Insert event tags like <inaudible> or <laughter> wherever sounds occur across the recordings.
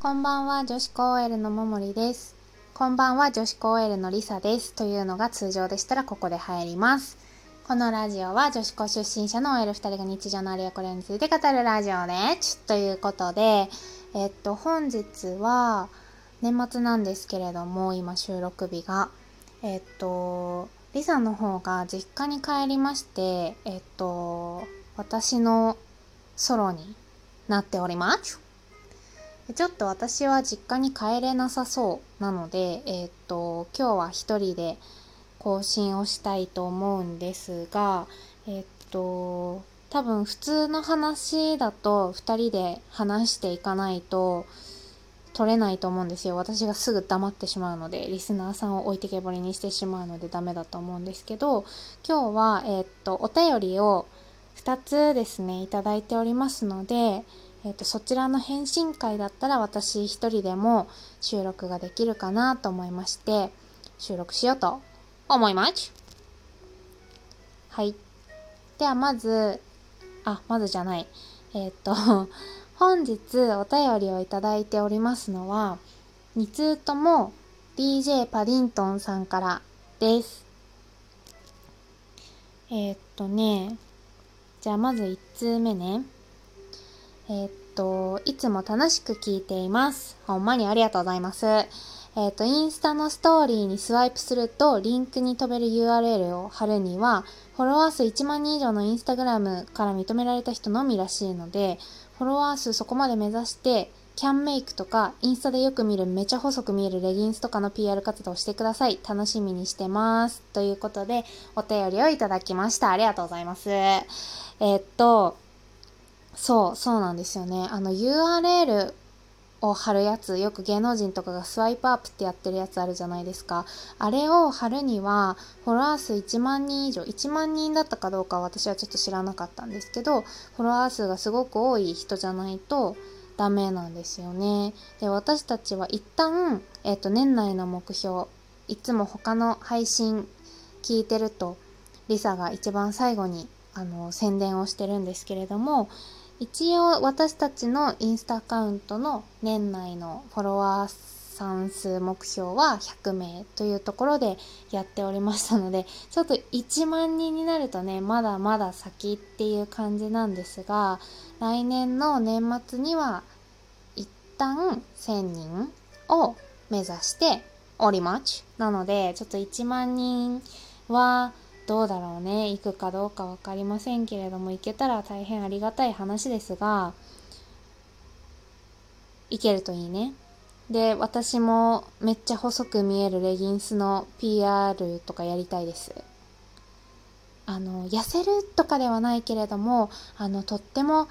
こんばんは、女子高 OL のももりです。こんばんは、女子高 OL のりさです。というのが通常でしたらここで入ります。このラジオは女子高出身者の OL2 人が日常のあれやこれについて語るラジオです。ということで、えっと、本日は年末なんですけれども、今収録日が。えっと、りさの方が実家に帰りまして、えっと、私のソロになっております。ちょっと私は実家に帰れなさそうなので、えっと、今日は一人で更新をしたいと思うんですが、えっと、多分普通の話だと二人で話していかないと取れないと思うんですよ。私がすぐ黙ってしまうので、リスナーさんを置いてけぼりにしてしまうのでダメだと思うんですけど、今日は、えっと、お便りを2つですね、いただいておりますので、えっと、そちらの返信会だったら私一人でも収録ができるかなと思いまして、収録しようと思います。はい。ではまず、あ、まずじゃない。えっと、<laughs> 本日お便りをいただいておりますのは、2通とも DJ パディントンさんからです。えっとね、じゃあまず1通目ね。えっと、いつも楽しく聞いています。ほんまにありがとうございます。えっと、インスタのストーリーにスワイプすると、リンクに飛べる URL を貼るには、フォロワー数1万人以上のインスタグラムから認められた人のみらしいので、フォロワー数そこまで目指して、キャンメイクとか、インスタでよく見るめちゃ細く見えるレギンスとかの PR 活動をしてください。楽しみにしてます。ということで、お便りをいただきました。ありがとうございます。えーっと、そう、そうなんですよね。あの URL を貼るやつ、よく芸能人とかがスワイプアップってやってるやつあるじゃないですか。あれを貼るには、フォロワー数1万人以上、1万人だったかどうかは私はちょっと知らなかったんですけど、フォロワー数がすごく多い人じゃないとダメなんですよね。で、私たちは一旦、えっ、と、年内の目標、いつも他の配信聞いてると、リサが一番最後にあの宣伝をしてるんですけれども、一応私たちのインスタアカウントの年内のフォロワー算数目標は100名というところでやっておりましたので、ちょっと1万人になるとね、まだまだ先っていう感じなんですが、来年の年末には一旦1000人を目指しております。なので、ちょっと1万人はどうだろうね。行くかどうかわかりませんけれども、行けたら大変ありがたい話ですが、行けるといいね。で、私もめっちゃ細く見えるレギンスの PR とかやりたいです。あの、痩せるとかではないけれども、あの、とっても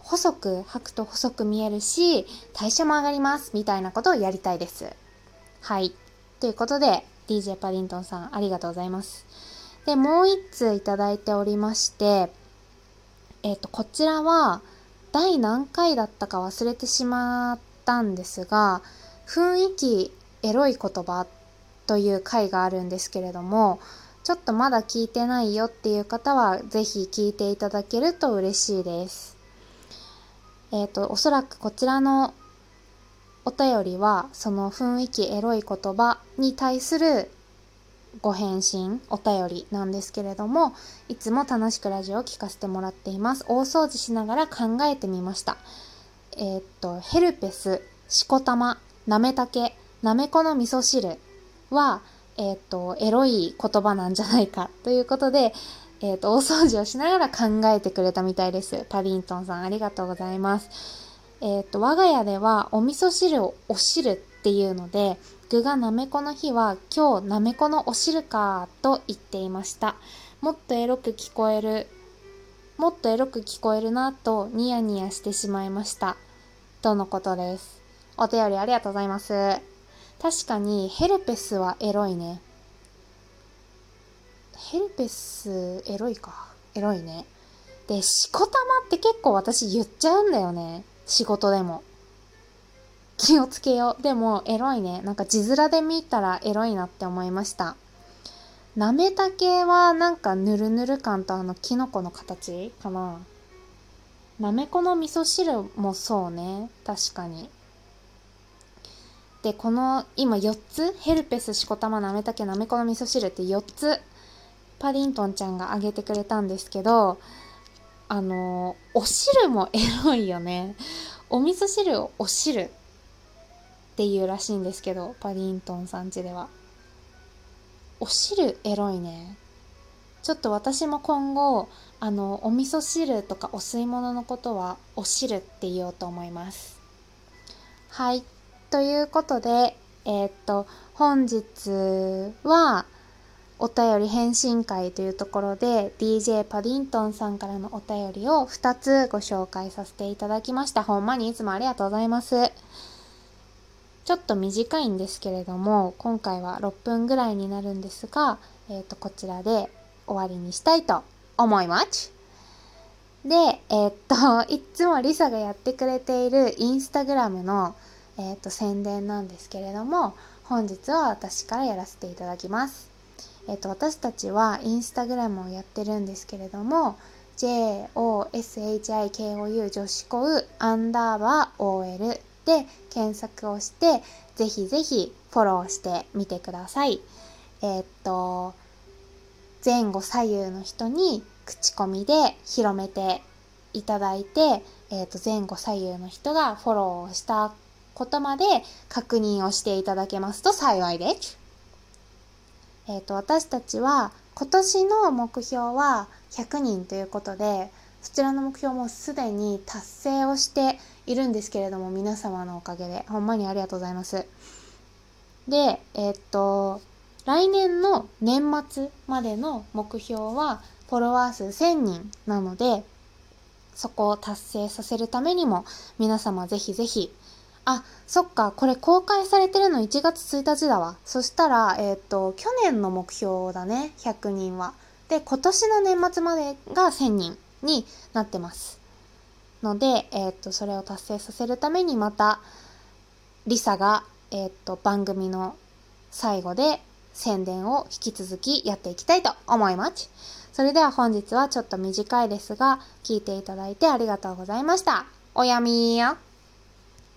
細く履くと細く見えるし、代謝も上がります、みたいなことをやりたいです。はい。ということで、DJ パディントンさん、ありがとうございます。で、もう一通いただいておりまして、えっ、と、こちらは、第何回だったか忘れてしまったんですが、雰囲気エロい言葉という回があるんですけれども、ちょっとまだ聞いてないよっていう方は、ぜひ聞いていただけると嬉しいです。えっ、と、おそらくこちらのお便りは、その雰囲気エロい言葉に対するご返信、お便りなんですけれども、いつも楽しくラジオを聞かせてもらっています。大掃除しながら考えてみました。えーっと、ヘルペス、しこたま、なめたけ、なめこの味噌汁は、えーっと、エロい言葉なんじゃないか <laughs> ということで、えーっと、大掃除をしながら考えてくれたみたいです。パディントンさん、ありがとうございます。えっ、と、我が家ではお味噌汁をお汁っていうので、具がなめこの日は今日なめこのお汁かと言っていました。もっとエロく聞こえる、もっとエロく聞こえるなとニヤニヤしてしまいました。とのことです。お便りありがとうございます。確かにヘルペスはエロいね。ヘルペスエロいか。エロいね。で、しこたまって結構私言っちゃうんだよね。仕事でも。気をつけよう。でも、エロいね。なんか字面で見たらエロいなって思いました。なめたけはなんかぬるぬる感とあのキノコの形かな。なめこの味噌汁もそうね。確かに。でこの今4つ？ヘルペスしこたまなめたけなめこの味噌汁って4つ？パディントンちゃんがあげてくれたんですけどあのお汁もエロいよねお味噌汁をお汁っていうらしいんですけどパディントンさん家ではお汁エロいねちょっと私も今後あのお味噌汁とかお吸い物のことはお汁って言おうと思いますはいということでえー、っと本日はお便り返信会というところで DJ パディントンさんからのお便りを2つご紹介させていただきました。ほんまにいつもありがとうございます。ちょっと短いんですけれども、今回は6分ぐらいになるんですが、えっ、ー、と、こちらで終わりにしたいと思います。で、えっ、と、<laughs> いつもリサがやってくれているインスタグラムの、えっ、と、宣伝なんですけれども、本日は私からやらせていただきます。えっ、と、私たちはインスタグラムをやってるんですけれども、JOSHIKOU 女子校アンダーバー OL で検索をして、ぜひぜひフォローしてみてください。えー、っと、前後左右の人に口コミで広めていただいて、えー、っと前後左右の人がフォローをしたことまで確認をしていただけますと幸いです。えー、っと、私たちは今年の目標は100人ということで、そちらの目標もすでに達成をしているんですけれども、皆様のおかげで、ほんまにありがとうございます。で、えー、っと、来年の年末までの目標は、フォロワー数1000人なので、そこを達成させるためにも、皆様ぜひぜひ、あ、そっか、これ公開されてるの1月1日だわ。そしたら、えっ、と、去年の目標だね、100人は。で、今年の年末までが1000人になってます。ので、えっ、と、それを達成させるためにまた、リサが、えっ、と、番組の最後で宣伝を引き続きやっていきたいと思います。それでは本日はちょっと短いですが、聞いていただいてありがとうございました。おやみーや。